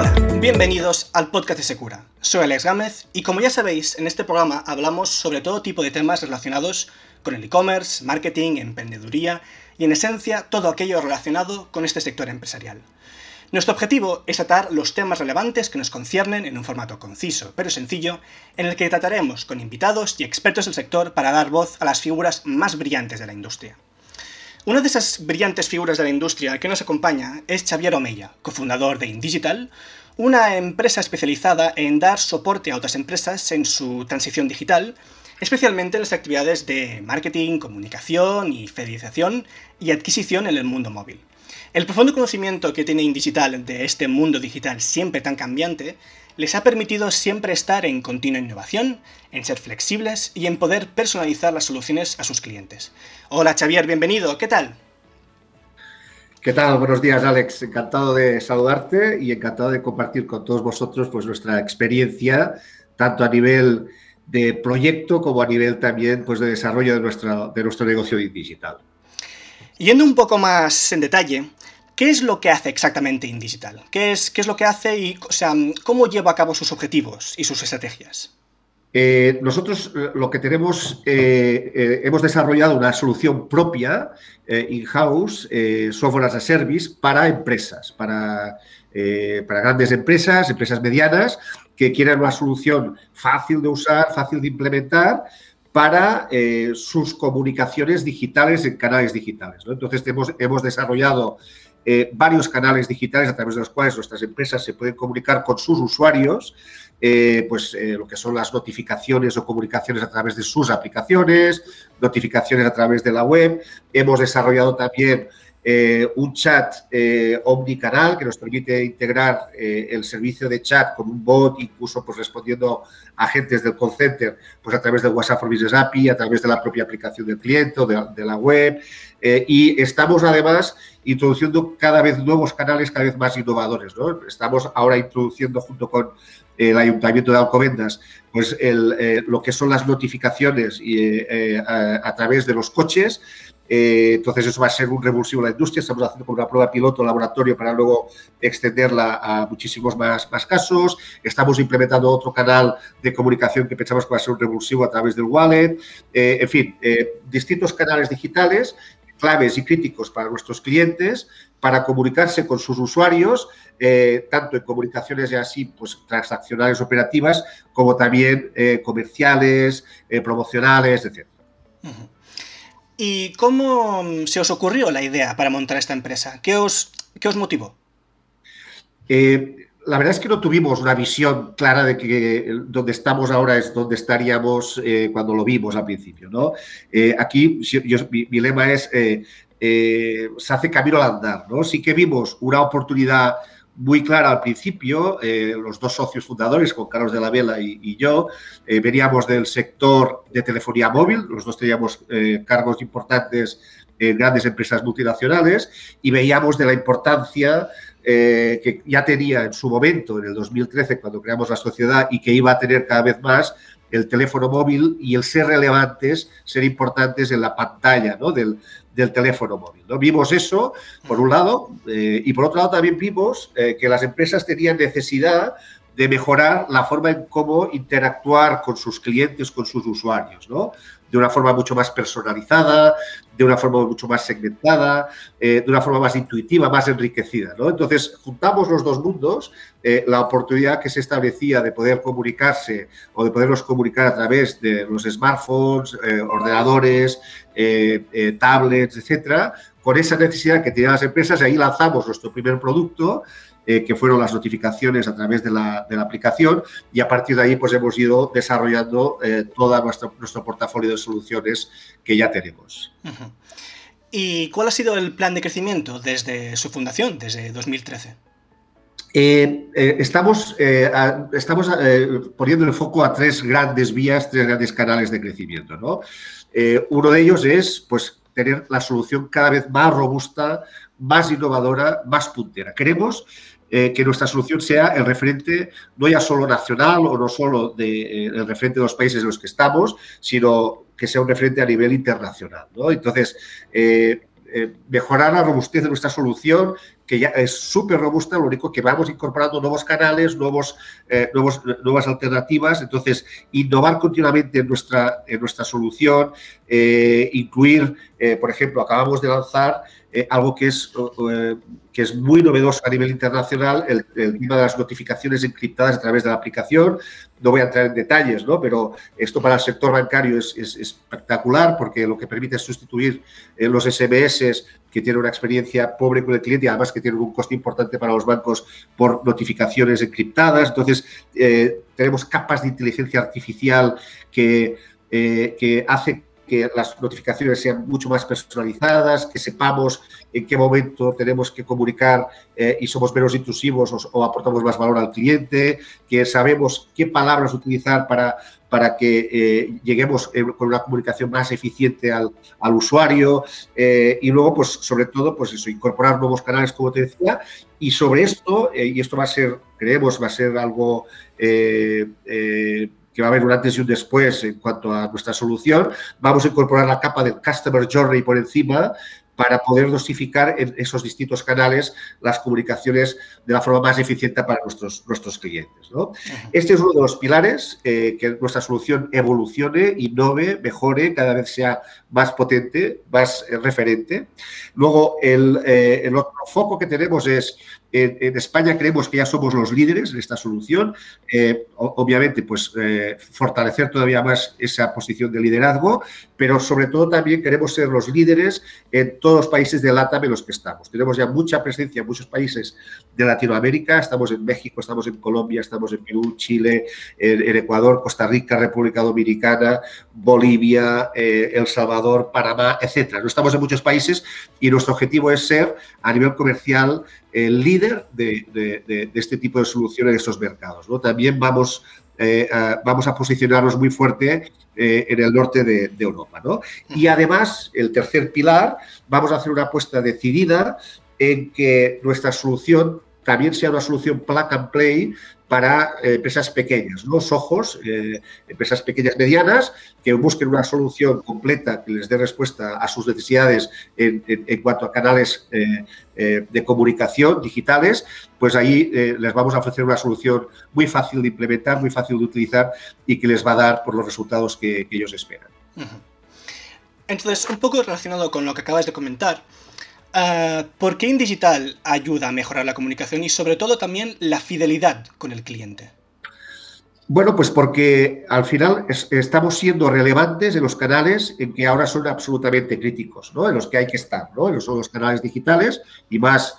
Hola, bienvenidos al podcast de Secura. Soy Alex Gámez y como ya sabéis, en este programa hablamos sobre todo tipo de temas relacionados con el e-commerce, marketing, emprendeduría y en esencia todo aquello relacionado con este sector empresarial. Nuestro objetivo es tratar los temas relevantes que nos conciernen en un formato conciso pero sencillo, en el que trataremos con invitados y expertos del sector para dar voz a las figuras más brillantes de la industria. Una de esas brillantes figuras de la industria que nos acompaña es Xavier Omeya, cofundador de InDigital, una empresa especializada en dar soporte a otras empresas en su transición digital, especialmente en las actividades de marketing, comunicación y fidelización y adquisición en el mundo móvil. El profundo conocimiento que tiene InDigital de este mundo digital siempre tan cambiante les ha permitido siempre estar en continua innovación, en ser flexibles y en poder personalizar las soluciones a sus clientes. Hola Xavier, bienvenido, ¿qué tal? ¿Qué tal? Buenos días, Alex. Encantado de saludarte y encantado de compartir con todos vosotros pues, nuestra experiencia, tanto a nivel de proyecto como a nivel también pues, de desarrollo de, nuestra, de nuestro negocio digital. Yendo un poco más en detalle, ¿Qué es lo que hace exactamente InDigital? ¿Qué es, ¿Qué es lo que hace y o sea, cómo lleva a cabo sus objetivos y sus estrategias? Eh, nosotros eh, lo que tenemos, eh, hemos desarrollado una solución propia, in-house, software as a service, para empresas, para, para grandes empresas, empresas medianas, que quieran una solución fácil de usar, fácil de implementar para sus comunicaciones digitales en canales digitales. Entonces hemos, hemos desarrollado eh, varios canales digitales a través de los cuales nuestras empresas se pueden comunicar con sus usuarios, eh, pues eh, lo que son las notificaciones o comunicaciones a través de sus aplicaciones, notificaciones a través de la web. Hemos desarrollado también un chat omnicanal que nos permite integrar el servicio de chat con un bot, incluso pues respondiendo a agentes del call center, pues a través de WhatsApp for Business API, a través de la propia aplicación del cliente o de la web. y estamos además introduciendo cada vez nuevos canales cada vez más innovadores. ¿no? Estamos ahora introduciendo junto con el Ayuntamiento de Alcobendas pues eh, lo que son las notificaciones y, eh, a, través de los coches. Eh, entonces eso va a ser un revulsivo en la industria. Estamos haciendo con una prueba piloto laboratorio para luego extenderla a muchísimos más, casos. Estamos implementando otro canal de comunicación que pensamos que va a ser un revulsivo a través del wallet. en fin, distintos canales digitales claves y críticos para nuestros clientes para comunicarse con sus usuarios, eh, tanto en comunicaciones ya así, pues transaccionales operativas, como también eh, comerciales, eh, promocionales, etc. ¿Y cómo se os ocurrió la idea para montar esta empresa? ¿Qué os, qué os motivó? la verdad es que no tuvimos una visión clara de que donde estamos ahora es donde estaríamos eh, cuando lo vimos al principio. ¿no? Eh, aquí mi, lema es, eh, se hace camino al andar. ¿no? Sí que vimos una oportunidad muy clara al principio, los dos socios fundadores, Juan Carlos de la Vela y, yo, veníamos del sector de telefonía móvil, los dos teníamos cargos importantes en grandes empresas multinacionales y veíamos de la importancia eh, que ya tenía en su momento, en el 2013, cuando creamos la sociedad, y que iba a tener cada vez más el teléfono móvil y el ser relevantes, ser importantes en la pantalla del, teléfono móvil. ¿no? Vimos eso, por un lado, eh, y por otro lado también vimos eh, que las empresas tenían necesidad de mejorar la forma en cómo interactuar con sus clientes, con sus usuarios, ¿no? De una forma mucho más personalizada, de una forma mucho más segmentada, eh, de una forma más intuitiva, más enriquecida. ¿no? Entonces, juntamos los dos mundos, eh, la oportunidad que se establecía de poder comunicarse o de podernos comunicar a través de los smartphones, eh, ordenadores, tablets, etcétera, con esa necesidad que tenían las empresas, y ahí lanzamos nuestro primer producto, que fueron las notificaciones a través de la, de la, aplicación y a partir de ahí pues hemos ido desarrollando eh, todo nuestro, nuestro portafolio de soluciones que ya tenemos. ¿Y cuál ha sido el plan de crecimiento desde su fundación, desde 2013? Eh, eh, estamos estamos poniendo el foco a tres grandes vías, tres grandes canales de crecimiento. ¿no? uno de ellos es pues, tener la solución cada vez más robusta, más innovadora, más puntera. Queremos eh, que nuestra solución sea el referente no ya solo nacional o no solo de, eh, el referente de los países en los que estamos, sino que sea un referente a nivel internacional. Entonces, eh, mejorar la robustez de nuestra solución, que ya es súper robusta, lo único que vamos incorporando nuevos canales, nuevos, nuevas alternativas, entonces innovar continuamente en nuestra, en nuestra solución, eh, incluir, eh, por ejemplo, acabamos de lanzar algo que es, que es muy novedoso a nivel internacional, el, tema de las notificaciones encriptadas a través de la aplicación. No voy a entrar en detalles, ¿no? pero esto para el sector bancario es, es espectacular porque lo que permite es sustituir los SMS que tienen una experiencia pobre con el cliente y además que tienen un coste importante para los bancos por notificaciones encriptadas. Entonces, eh, tenemos capas de inteligencia artificial que, eh, que que las notificaciones sean mucho más personalizadas, que sepamos en qué momento tenemos que comunicar eh, y somos menos intrusivos o, aportamos más valor al cliente, que sabemos qué palabras utilizar para, para que eh, lleguemos eh, con una comunicación más eficiente al, al usuario y luego, pues sobre todo, pues eso, incorporar nuevos canales, como te decía, y sobre esto, y esto va a ser, creemos, va a ser algo que va a haber un antes y un después en cuanto a nuestra solución. Vamos a incorporar la capa del Customer Journey por encima para poder dosificar en esos distintos canales las comunicaciones de la forma más eficiente para nuestros, nuestros clientes. ¿no? Este es uno de los pilares, eh, que nuestra solución evolucione, innove, mejore, cada vez sea más potente, más eh, referente. Luego, el, eh, el otro foco que tenemos es en, España creemos que ya somos los líderes en esta solución. Eh, obviamente, pues eh, fortalecer todavía más esa posición de liderazgo, pero sobre todo también queremos ser los líderes en todos los países de LATAM en los que estamos. Tenemos ya mucha presencia en muchos países de Latinoamérica. Estamos en México, estamos en Colombia, estamos en Perú, Chile, en, Ecuador, Costa Rica, República Dominicana, Bolivia, eh, El Salvador, Panamá, etcétera. No estamos en muchos países y nuestro objetivo es ser a nivel comercial el líder de, este tipo de soluciones en estos mercados. ¿no? También vamos, eh, a, posicionarnos muy fuerte eh, en el norte de, Europa. Y además, el tercer pilar, vamos a hacer una apuesta decidida en que nuestra solución también sea una solución plug and play para eh, empresas pequeñas, los ojos, eh, empresas pequeñas medianas que busquen una solución completa que les dé respuesta a sus necesidades en, cuanto a canales eh, de comunicación digitales, pues ahí les vamos a ofrecer una solución muy fácil de implementar, muy fácil de utilizar y que les va a dar por los resultados que, que ellos esperan. Entonces, un poco relacionado con lo que acabas de comentar, Ah, ¿Por qué InDigital ayuda a mejorar la comunicación y sobre todo también la fidelidad con el cliente? Bueno, pues porque al final estamos siendo relevantes en los canales en que ahora son absolutamente críticos, ¿no? En los que hay que estar, ¿no? En los, los canales digitales y más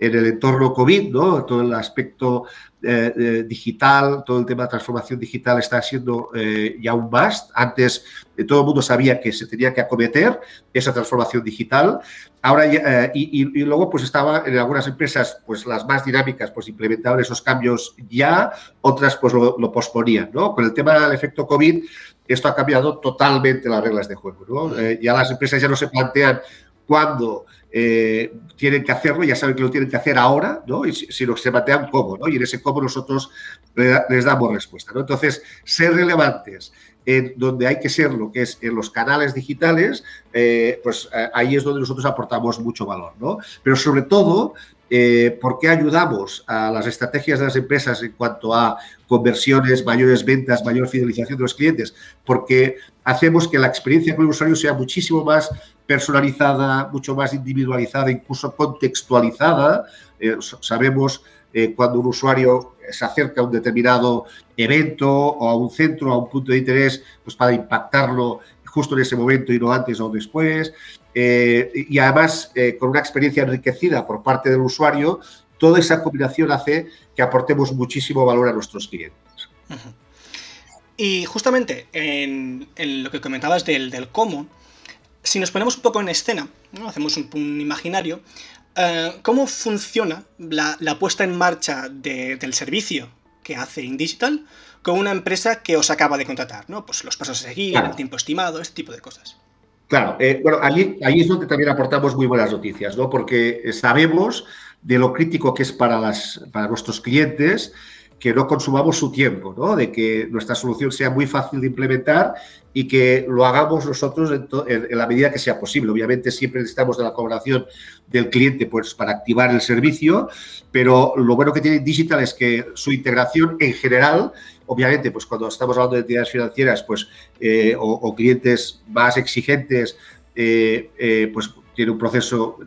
en el entorno COVID, ¿no? Todo el aspecto eh, eh, digital, todo el tema de transformación digital está siendo eh, ya un must. Antes todo el mundo sabía que se tenía que acometer esa transformación digital. Ahora y, luego pues estaba en algunas empresas, pues las más dinámicas, pues implementaban esos cambios ya, otras pues lo, posponían, ¿no? Con el tema del efecto COVID, esto ha cambiado totalmente las reglas de juego, ya las empresas ya no se plantean cuándo eh, tienen que hacerlo, ya saben que lo tienen que hacer ahora, ¿no? Y si, lo se plantean cómo, ¿no? Y en ese cómo nosotros les damos respuesta, ¿no? Entonces, ser relevantes en donde hay que serlo, que es en los canales digitales, eh, pues eh, ahí es donde nosotros aportamos mucho valor, ¿no? Pero sobre todo, ¿por qué ayudamos a las estrategias de las empresas en cuanto a conversiones, mayores ventas, mayor fidelización de los clientes? Porque hacemos que la experiencia con el usuario sea muchísimo más personalizada, mucho más individualizada, incluso contextualizada. Eh, sabemos eh, cuando un usuario se acerca a un determinado evento o a un centro, a un punto de interés, pues para impactarlo justo en ese momento y no antes o después. Eh, y además, con una experiencia enriquecida por parte del usuario, toda esa combinación hace que aportemos muchísimo valor a nuestros clientes. Y justamente en, lo que comentabas del, del cómo, si nos ponemos un poco en escena, ¿no? hacemos un, imaginario, eh, ¿cómo funciona la, puesta en marcha del servicio que hace InDigital con una empresa que os acaba de contratar? ¿no? Pues los pasos a seguir, el tiempo estimado, este tipo de cosas. Claro, eh, bueno, allí, es donde también aportamos muy buenas noticias, ¿no? Porque sabemos de lo crítico que es para, las, para nuestros clientes que no consumamos su tiempo, ¿no? de que nuestra solución sea muy fácil de implementar y que lo hagamos nosotros en, la medida que sea posible. Obviamente siempre necesitamos de la colaboración del cliente pues, para activar el servicio, pero lo bueno que tiene Digital es que su integración en general, obviamente, pues cuando estamos hablando de entidades financieras pues, eh, o, clientes más exigentes, eh, eh, pues tiene un proceso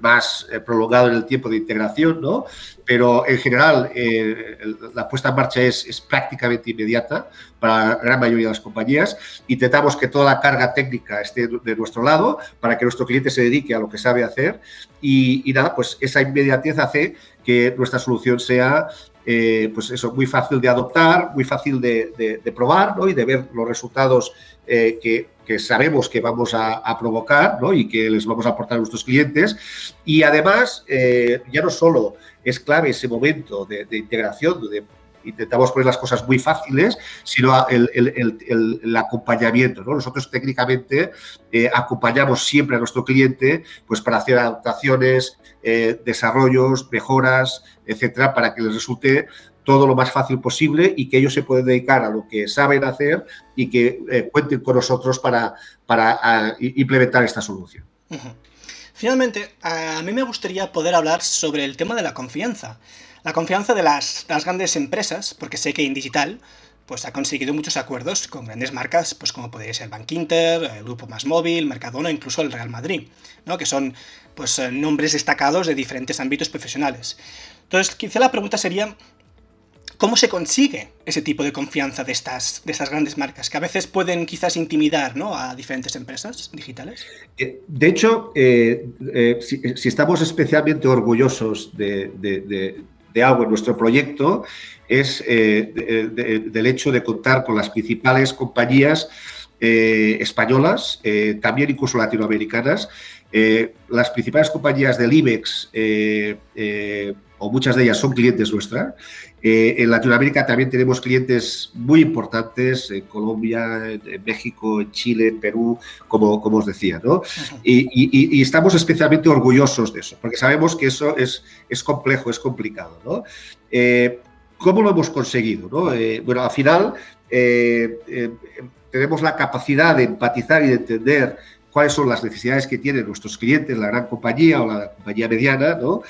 más eh, prolongado en el tiempo de integración, ¿no? Pero en general eh, la puesta en marcha es, prácticamente inmediata para la gran mayoría de las compañías. Intentamos que toda la carga técnica esté de nuestro lado para que nuestro cliente se dedique a lo que sabe hacer y, nada, pues esa inmediatez hace que nuestra solución sea eh, pues eso, muy fácil de adoptar, muy fácil de, probar ¿no? y de ver los resultados que, que sabemos que vamos a, provocar y que les vamos a aportar a nuestros clientes. Y además, eh, ya no solo es clave ese momento de, integración, donde intentamos poner las cosas muy fáciles, sino el, acompañamiento. Nosotros técnicamente eh, acompañamos siempre a nuestro cliente pues, para hacer adaptaciones, eh, desarrollos, mejoras, etcétera, para que les resulte todo lo más fácil posible y que ellos se pueden dedicar a lo que saben hacer y que eh, cuenten con nosotros para, para implementar esta solución. Finalmente, a mí me gustaría poder hablar sobre el tema de la confianza. La confianza de las, grandes empresas, porque sé que en digital pues ha conseguido muchos acuerdos con grandes marcas, pues como podría ser Bank Inter, el Grupo Más Móvil, Mercadona, incluso el Real Madrid, ¿no? que son pues eh, nombres destacados de diferentes ámbitos profesionales. Entonces, quizá la pregunta sería, ¿Cómo se consigue ese tipo de confianza de estas, de estas grandes marcas que a veces pueden quizás intimidar ¿no? a diferentes empresas digitales? Eh, de hecho, eh, eh, si, estamos especialmente orgullosos de, algo en nuestro proyecto, es del hecho de contar con las principales compañías españolas, también incluso latinoamericanas. las principales compañías del IBEX o muchas de ellas son clientes nuestras. Eh, en Latinoamérica también tenemos clientes muy importantes, en Colombia, en México, en Chile, en Perú, como, como os decía, ¿no? Y, estamos especialmente orgullosos de eso, porque sabemos que eso es, es complejo, es complicado, ¿no? Eh, ¿Cómo lo hemos conseguido? ¿no? Eh, bueno, al final tenemos la capacidad de empatizar y de entender cuáles son las necesidades que tienen nuestros clientes, la gran compañía o la compañía mediana, ¿no?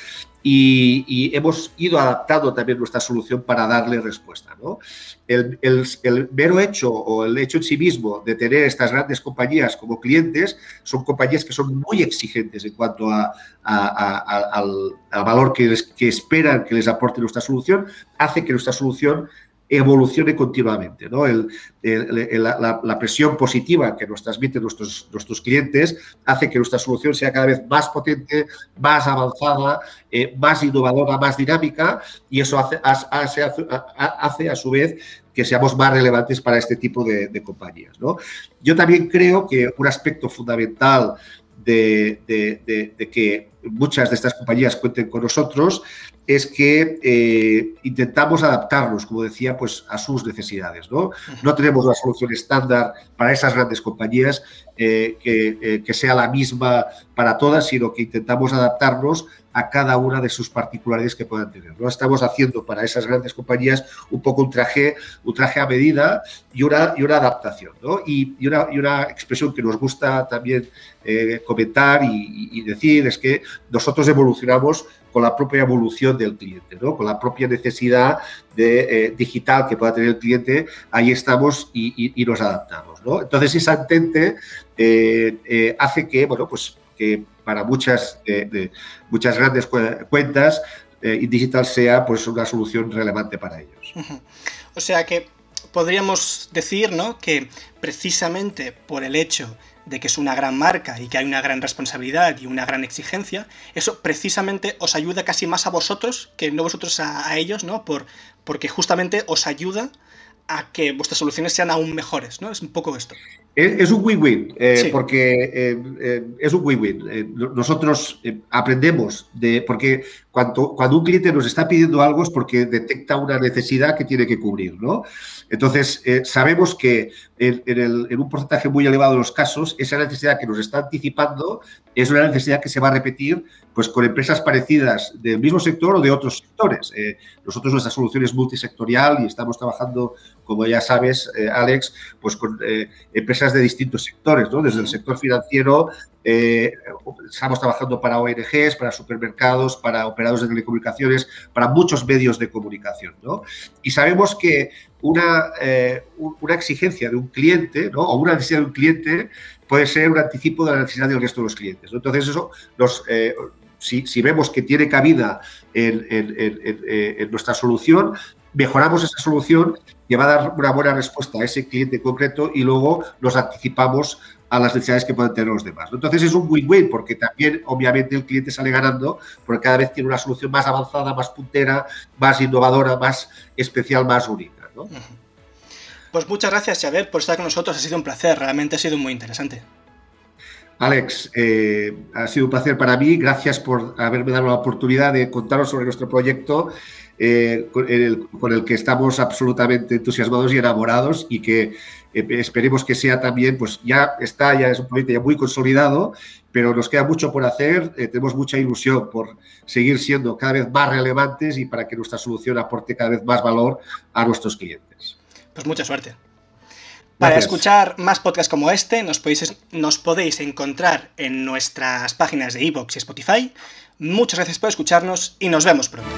Y, hemos ido adaptando también nuestra solución para darle respuesta. ¿no? El, el, mero hecho o el hecho en sí mismo de tener estas grandes compañías como clientes son compañías que son muy exigentes en cuanto al, valor que esperan que les aporte nuestra solución, hace que nuestra solución evolucione continuamente. la, presión positiva que nos transmiten nuestros, clientes hace que nuestra solución sea cada vez más potente, más avanzada, eh, más innovadora, más dinámica y eso hace, hace, hace, a su vez que seamos más relevantes para este tipo de, compañías. Yo también creo que un aspecto fundamental de, que muchas de estas compañías cuenten con nosotros es que eh, intentamos adaptarnos, como decía, pues a sus necesidades. No, no tenemos la solución estándar para esas grandes compañías eh, que, eh, que, sea la misma para todas, sino que intentamos adaptarnos a cada una de sus particularidades que puedan tener. ¿no? Estamos haciendo para esas grandes compañías un poco un traje, un traje a medida y una, y una adaptación. ¿no? Y, y, una, y, una, expresión que nos gusta también comentar y, y decir es que nosotros evolucionamos con la propia evolución del cliente, ¿no? con la propia necesidad de, eh, digital que pueda tener el cliente, ahí estamos y, nos adaptamos. ¿no? Entonces, esa entente eh, eh, hace que, bueno, pues que para muchas, muchas grandes cuentas, digital sea pues una solución relevante para ellos. O sea que podríamos decir ¿no? que precisamente por el hecho de que es una gran marca y que hay una gran responsabilidad y una gran exigencia, eso precisamente os ayuda casi más a vosotros que no vosotros a, ellos, ¿no? Por, porque justamente os ayuda a que vuestras soluciones sean aún mejores, ¿no? Es un poco esto. Es, un win-win, eh, porque eh, eh, es un win-win. nosotros aprendemos de, porque cuando, cuando un cliente nos está pidiendo algo es porque detecta una necesidad que tiene que cubrir, ¿no? Entonces, sabemos que en, en, un porcentaje muy elevado de los casos, esa necesidad que nos está anticipando es una necesidad que se va a repetir pues, con empresas parecidas del mismo sector o de otros sectores. nosotros nuestra solución es multisectorial y estamos trabajando, como ya sabes, Alex, pues con empresas de distintos sectores, ¿no? Desde el sector financiero, eh, estamos trabajando para ONGs, para supermercados, para operadores de telecomunicaciones, para muchos medios de comunicación, ¿no? Y sabemos que una, eh, una exigencia de un cliente, ¿no? O una necesidad de un cliente puede ser un anticipo de la necesidad del resto de los clientes. Entonces, eso nos, eh, si, vemos que tiene cabida en, en, en, nuestra solución, mejoramos esa solución que va a dar una buena respuesta a ese cliente concreto y luego nos anticipamos a las necesidades que pueden tener los demás. Entonces es un win-win porque también obviamente el cliente sale ganando porque cada vez tiene una solución más avanzada, más puntera, más innovadora, más especial, más única. Pues muchas gracias, Xavier, por estar con nosotros. Ha sido un placer, realmente ha sido muy interesante. Alex, eh, ha sido un placer para mí. Gracias por haberme dado la oportunidad de contaros sobre nuestro proyecto eh, con, el, que estamos absolutamente entusiasmados y enamorados y que eh, esperemos que sea también, pues ya está, ya es un proyecto ya muy consolidado, pero nos queda mucho por hacer, eh, tenemos mucha ilusión por seguir siendo cada vez más relevantes y para que nuestra solución aporte cada vez más valor a nuestros clientes. Pues mucha suerte. Para escuchar más podcasts como este, nos podéis, nos podéis encontrar en nuestras páginas de iVoox y Spotify. Muchas gracias por escucharnos y nos vemos pronto.